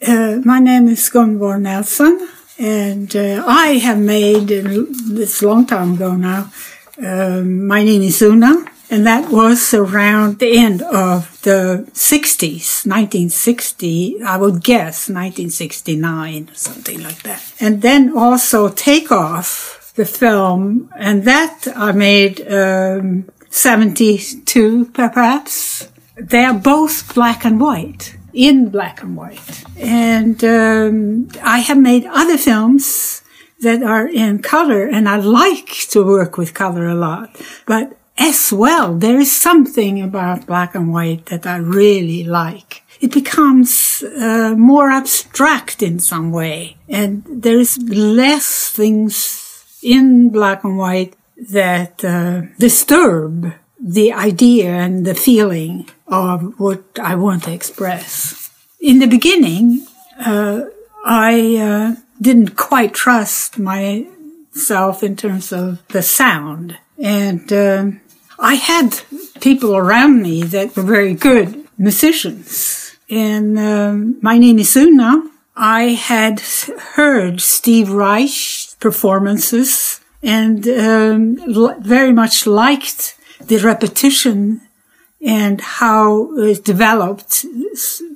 Uh, my name is Gunvor Nelson, and uh, I have made, uh, this long time ago now, um, My Name is Oona, and that was around the end of the 60s, 1960, I would guess 1969, something like that. And then also Take Off, the film, and that I made um, 72 perhaps. They're both black and white, in black and white. And um, I have made other films that are in color, and I like to work with color a lot. But as well, there is something about black and white that I really like. It becomes uh, more abstract in some way, and there is less things in black and white that uh, disturb the idea and the feeling of what I want to express. In the beginning, uh, I uh, didn't quite trust myself in terms of the sound. And uh, I had people around me that were very good musicians. And um, my name is Oona. I had heard Steve Reich's performances and um, very much liked the repetition and how it developed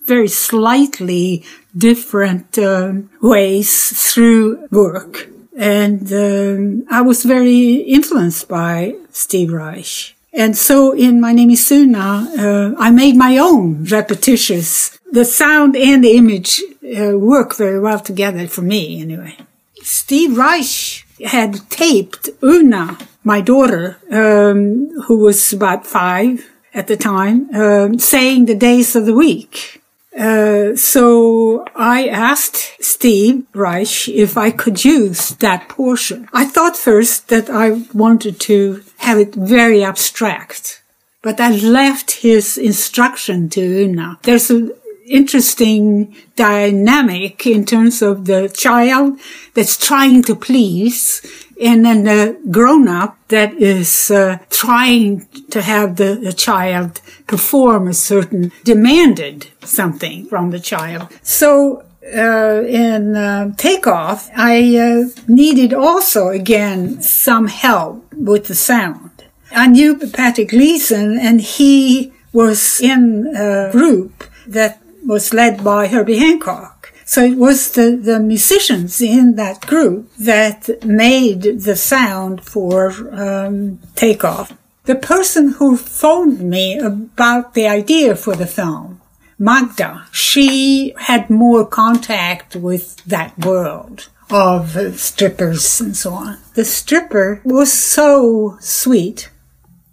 very slightly different um, ways through work. And um, I was very influenced by Steve Reich. And so in My Name is Oona, uh, I made my own repetitious. The sound and the image uh, work very well together for me anyway. Steve Reich had taped Oona, my daughter, um, who was about five at the time, um, saying the days of the week. Uh, so I asked Steve Reich if I could use that portion. I thought first that I wanted to have it very abstract, but I left his instruction to Oona. There's an interesting dynamic in terms of the child that's trying to please and then the grown up that is uh, trying to have the, the, child perform a certain demanded something from the child. So uh, in uh, takeoff, I uh, needed also again some help with the sound. I knew Patrick Gleeson, and he was in a group that was led by Herbie Hancock. So it was the, the musicians in that group that made the sound for um, Takeoff. The person who phoned me about the idea for the film, Magda, she had more contact with that world of strippers and so on. The stripper was so sweet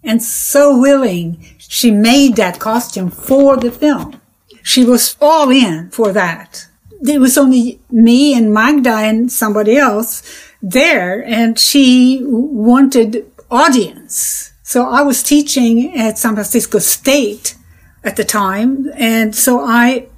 and so willing. She made that costume for the film. She was all in for that there was only me and Magda and somebody else there and she wanted audience. So I was teaching at San Francisco State at the time. And so I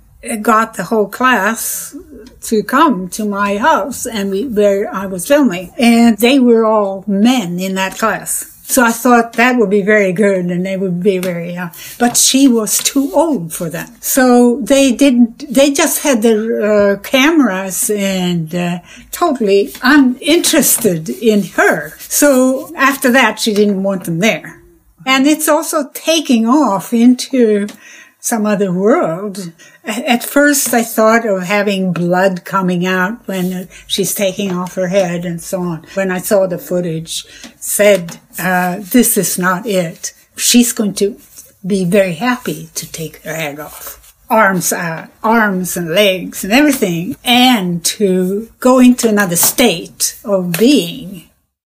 got the whole class to come to my house and we, where I was filming. And they were all men in that class. So I thought that would be very good and they would be very young. But she was too old for that. So they didn't, they just had their uh, cameras and uh, totally uninterested in her. So after that, she didn't want them there. And it's also taking off into some other world. At first, I thought of having blood coming out when she's taking off her head and so on. When I saw the footage, said, uh, "This is not it." She's going to be very happy to take her head off, arms out, arms and legs and everything, and to go into another state of being